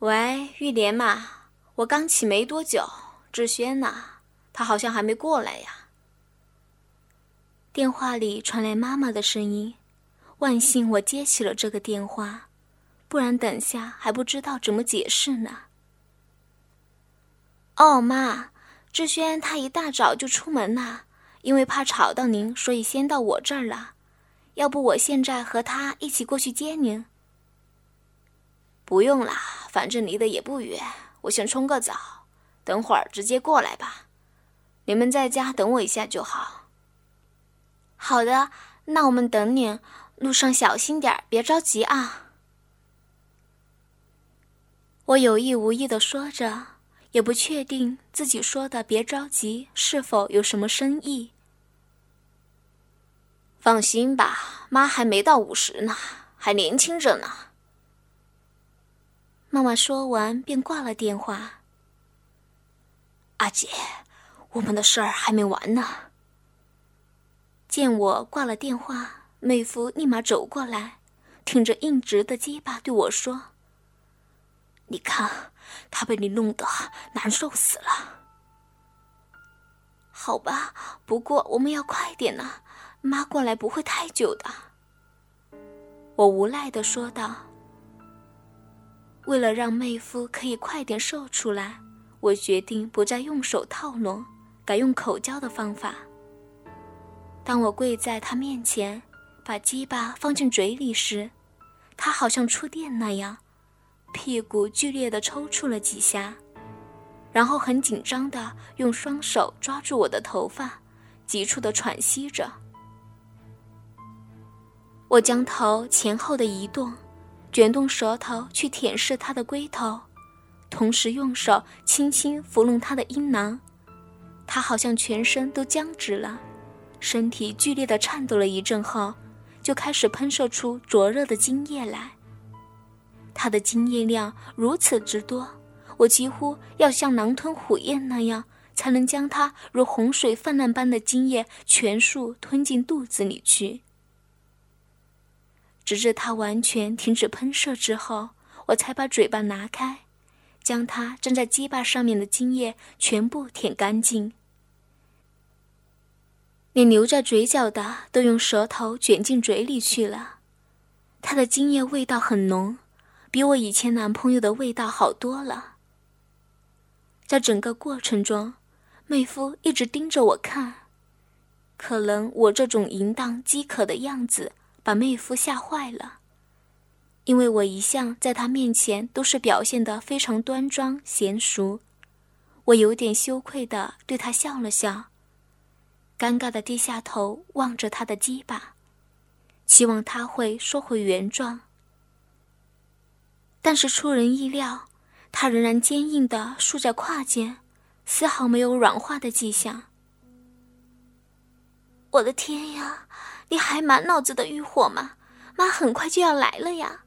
喂，玉莲嘛，我刚起没多久，志轩呢？他好像还没过来呀。电话里传来妈妈的声音，万幸我接起了这个电话，不然等下还不知道怎么解释呢。哦，妈，志轩他一大早就出门了，因为怕吵到您，所以先到我这儿了。要不我现在和他一起过去接您？不用啦，反正离得也不远。我先冲个澡，等会儿直接过来吧。你们在家等我一下就好。好的，那我们等你。路上小心点别着急啊。我有意无意的说着，也不确定自己说的“别着急”是否有什么深意。放心吧，妈还没到五十呢，还年轻着呢。妈妈说完，便挂了电话。阿姐，我们的事儿还没完呢。见我挂了电话，妹夫立马走过来，挺着硬直的鸡巴对我说：“你看，他被你弄得难受死了。”好吧，不过我们要快点呢，妈过来不会太久的。我无奈的说道。为了让妹夫可以快点射出来，我决定不再用手套拢，改用口交的方法。当我跪在他面前，把鸡巴放进嘴里时，他好像触电那样，屁股剧烈的抽搐了几下，然后很紧张的用双手抓住我的头发，急促的喘息着。我将头前后的移动。卷动舌头去舔舐他的龟头，同时用手轻轻抚弄他的阴囊。他好像全身都僵直了，身体剧烈的颤抖了一阵后，就开始喷射出灼热的精液来。他的精液量如此之多，我几乎要像狼吞虎咽那样，才能将他如洪水泛滥般的精液全数吞进肚子里去。直至它完全停止喷射之后，我才把嘴巴拿开，将它粘在鸡巴上面的精液全部舔干净，连留在嘴角的都用舌头卷进嘴里去了。它的精液味道很浓，比我以前男朋友的味道好多了。在整个过程中，妹夫一直盯着我看，可能我这种淫荡饥渴的样子。把妹夫吓坏了，因为我一向在他面前都是表现得非常端庄娴熟，我有点羞愧的对他笑了笑，尴尬的低下头望着他的鸡巴，希望他会收回原状。但是出人意料，他仍然坚硬的竖在胯间，丝毫没有软化的迹象。我的天呀！你还满脑子的欲火吗？妈很快就要来了呀！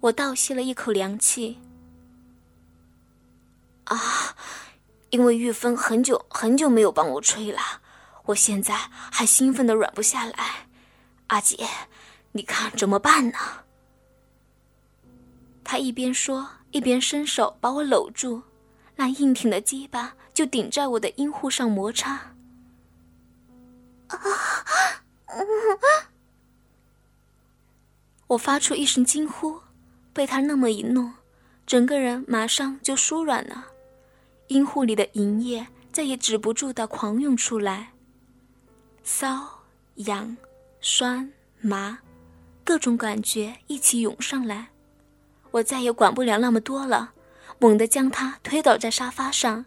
我倒吸了一口凉气。啊，因为玉芬很久很久没有帮我吹了，我现在还兴奋的软不下来。阿姐，你看怎么办呢？他一边说，一边伸手把我搂住，那硬挺的鸡巴就顶在我的阴户上摩擦。我发出一声惊呼，被他那么一弄，整个人马上就舒软了，阴户里的营液再也止不住的狂涌出来，骚、痒、酸、麻，各种感觉一起涌上来，我再也管不了那么多了，猛地将他推倒在沙发上，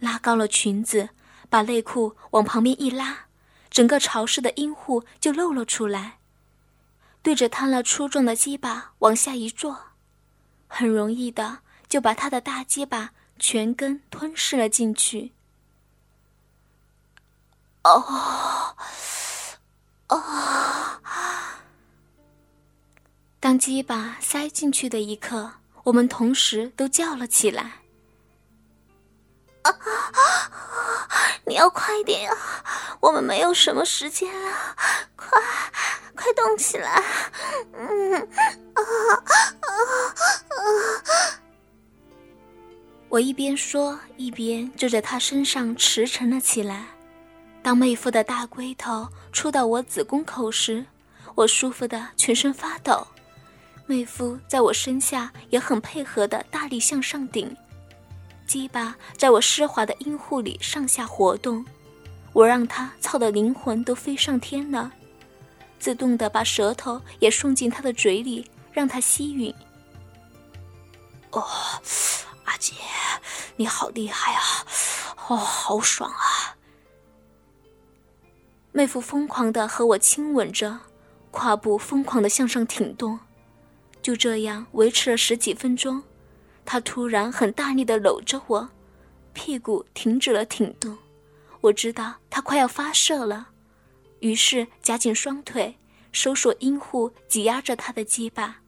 拉高了裙子，把内裤往旁边一拉。整个潮湿的阴户就露了出来，对着他那粗壮的鸡巴往下一坐，很容易的就把他的大鸡巴全根吞噬了进去。哦，哦！当鸡巴塞进去的一刻，我们同时都叫了起来。啊！你要快点呀，我们没有什么时间了，快，快动起来！嗯啊啊啊！我一边说，一边就在他身上驰骋了起来。当妹夫的大龟头触到我子宫口时，我舒服的全身发抖。妹夫在我身下也很配合的大力向上顶，鸡巴在我湿滑的阴户里上下活动，我让他操的灵魂都飞上天了，自动的把舌头也送进他的嘴里，让他吸吮。哦。阿姐，你好厉害啊！哦，好爽啊！妹夫疯狂的和我亲吻着，胯部疯狂的向上挺动，就这样维持了十几分钟。他突然很大力的搂着我，屁股停止了挺动。我知道他快要发射了，于是夹紧双腿，收缩阴户，挤压着他的鸡巴。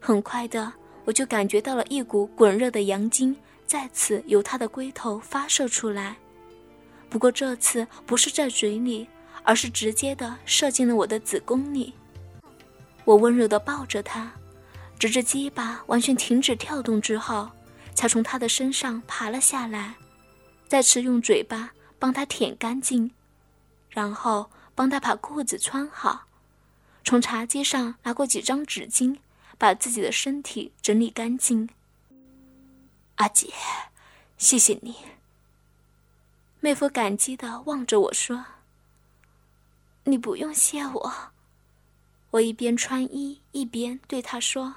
很快的。我就感觉到了一股滚热的阳精再次由他的龟头发射出来，不过这次不是在嘴里，而是直接的射进了我的子宫里。我温柔的抱着他，直至鸡巴完全停止跳动之后，才从他的身上爬了下来，再次用嘴巴帮他舔干净，然后帮他把裤子穿好，从茶几上拿过几张纸巾。把自己的身体整理干净。阿姐，谢谢你。妹夫感激的望着我说：“你不用谢我。”我一边穿衣一边对他说：“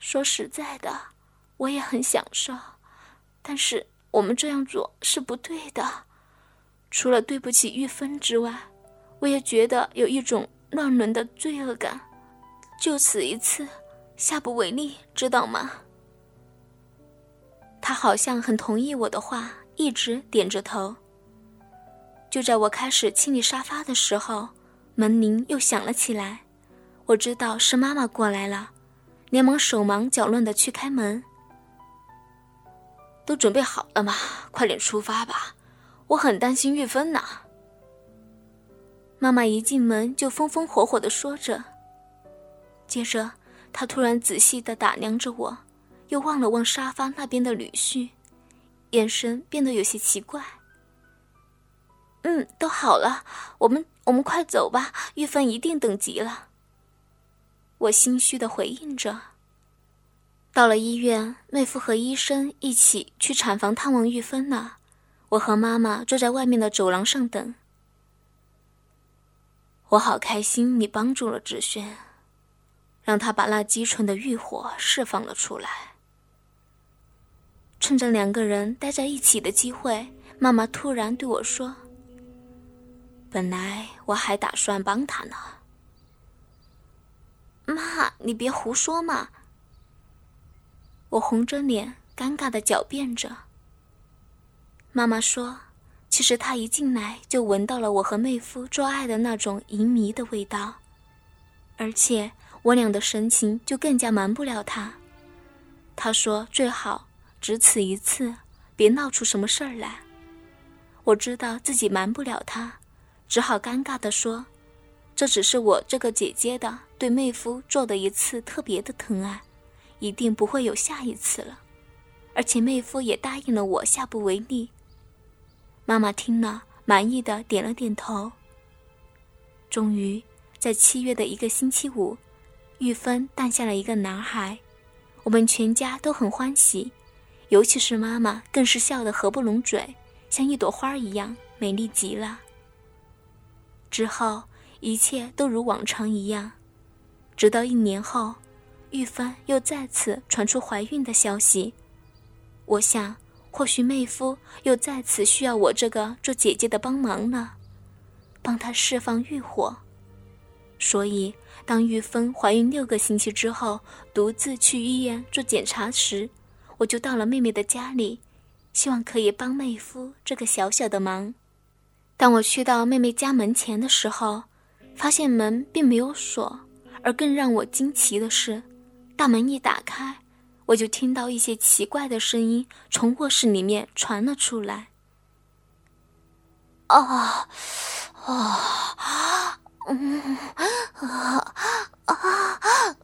说实在的，我也很享受，但是我们这样做是不对的。除了对不起玉芬之外，我也觉得有一种乱伦的罪恶感。”就此一次，下不为例，知道吗？他好像很同意我的话，一直点着头。就在我开始清理沙发的时候，门铃又响了起来。我知道是妈妈过来了，连忙手忙脚乱的去开门。都准备好了吗？快点出发吧，我很担心玉芬呢。妈妈一进门就风风火火的说着。接着，他突然仔细的打量着我，又望了望沙发那边的女婿，眼神变得有些奇怪。嗯，都好了，我们我们快走吧，玉芬一定等急了。我心虚的回应着。到了医院，妹夫和医生一起去产房探望玉芬了。我和妈妈坐在外面的走廊上等。我好开心，你帮助了志轩。让他把那积存的欲火释放了出来。趁着两个人待在一起的机会，妈妈突然对我说：“本来我还打算帮他呢。”妈，你别胡说嘛！我红着脸，尴尬的狡辩着。妈妈说：“其实她一进来就闻到了我和妹夫做爱的那种淫迷的味道，而且……”我俩的神情就更加瞒不了她。”她说：“最好只此一次，别闹出什么事儿来。”我知道自己瞒不了她，只好尴尬地说：“这只是我这个姐姐的对妹夫做的一次特别的疼爱，一定不会有下一次了。而且妹夫也答应了我下不为例。”妈妈听了，满意的点了点头。终于，在七月的一个星期五。玉芬诞下了一个男孩，我们全家都很欢喜，尤其是妈妈更是笑得合不拢嘴，像一朵花一样美丽极了。之后一切都如往常一样，直到一年后，玉芬又再次传出怀孕的消息。我想，或许妹夫又再次需要我这个做姐姐的帮忙了，帮他释放欲火，所以。当玉芬怀孕六个星期之后，独自去医院做检查时，我就到了妹妹的家里，希望可以帮妹夫这个小小的忙。当我去到妹妹家门前的时候，发现门并没有锁，而更让我惊奇的是，大门一打开，我就听到一些奇怪的声音从卧室里面传了出来。啊，啊！嗯啊啊啊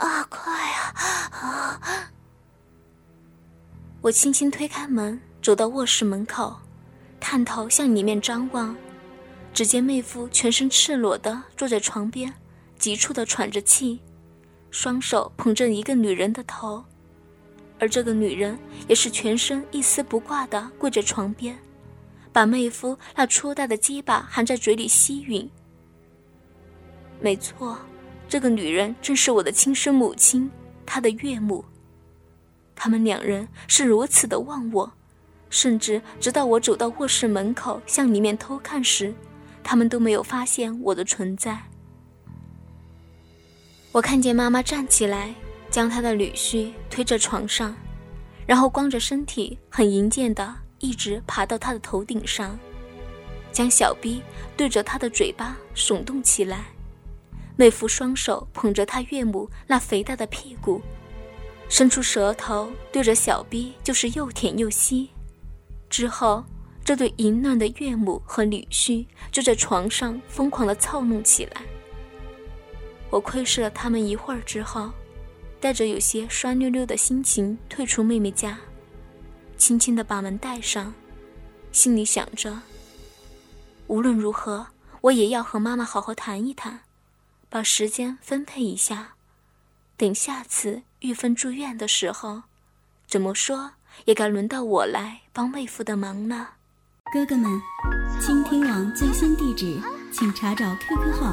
啊！快啊啊！我轻轻推开门，走到卧室门口，探头向里面张望，只见妹夫全身赤裸的坐在床边，急促的喘着气，双手捧着一个女人的头，而这个女人也是全身一丝不挂的跪在床边，把妹夫那粗大的鸡巴含在嘴里吸吮。没错，这个女人正是我的亲生母亲，她的岳母。他们两人是如此的忘我，甚至直到我走到卧室门口向里面偷看时，他们都没有发现我的存在。我看见妈妈站起来，将她的女婿推着床上，然后光着身体，很淫贱的一直爬到他的头顶上，将小逼对着他的嘴巴耸动起来。妹夫双手捧着他岳母那肥大的屁股，伸出舌头对着小逼就是又舔又吸。之后，这对淫乱的岳母和女婿就在床上疯狂地操弄起来。我窥视了他们一会儿之后，带着有些酸溜溜的心情退出妹妹家，轻轻地把门带上，心里想着：无论如何，我也要和妈妈好好谈一谈。把时间分配一下，等下次玉芬住院的时候，怎么说也该轮到我来帮妹夫的忙了。哥哥们，倾听网最新地址，请查找 QQ 号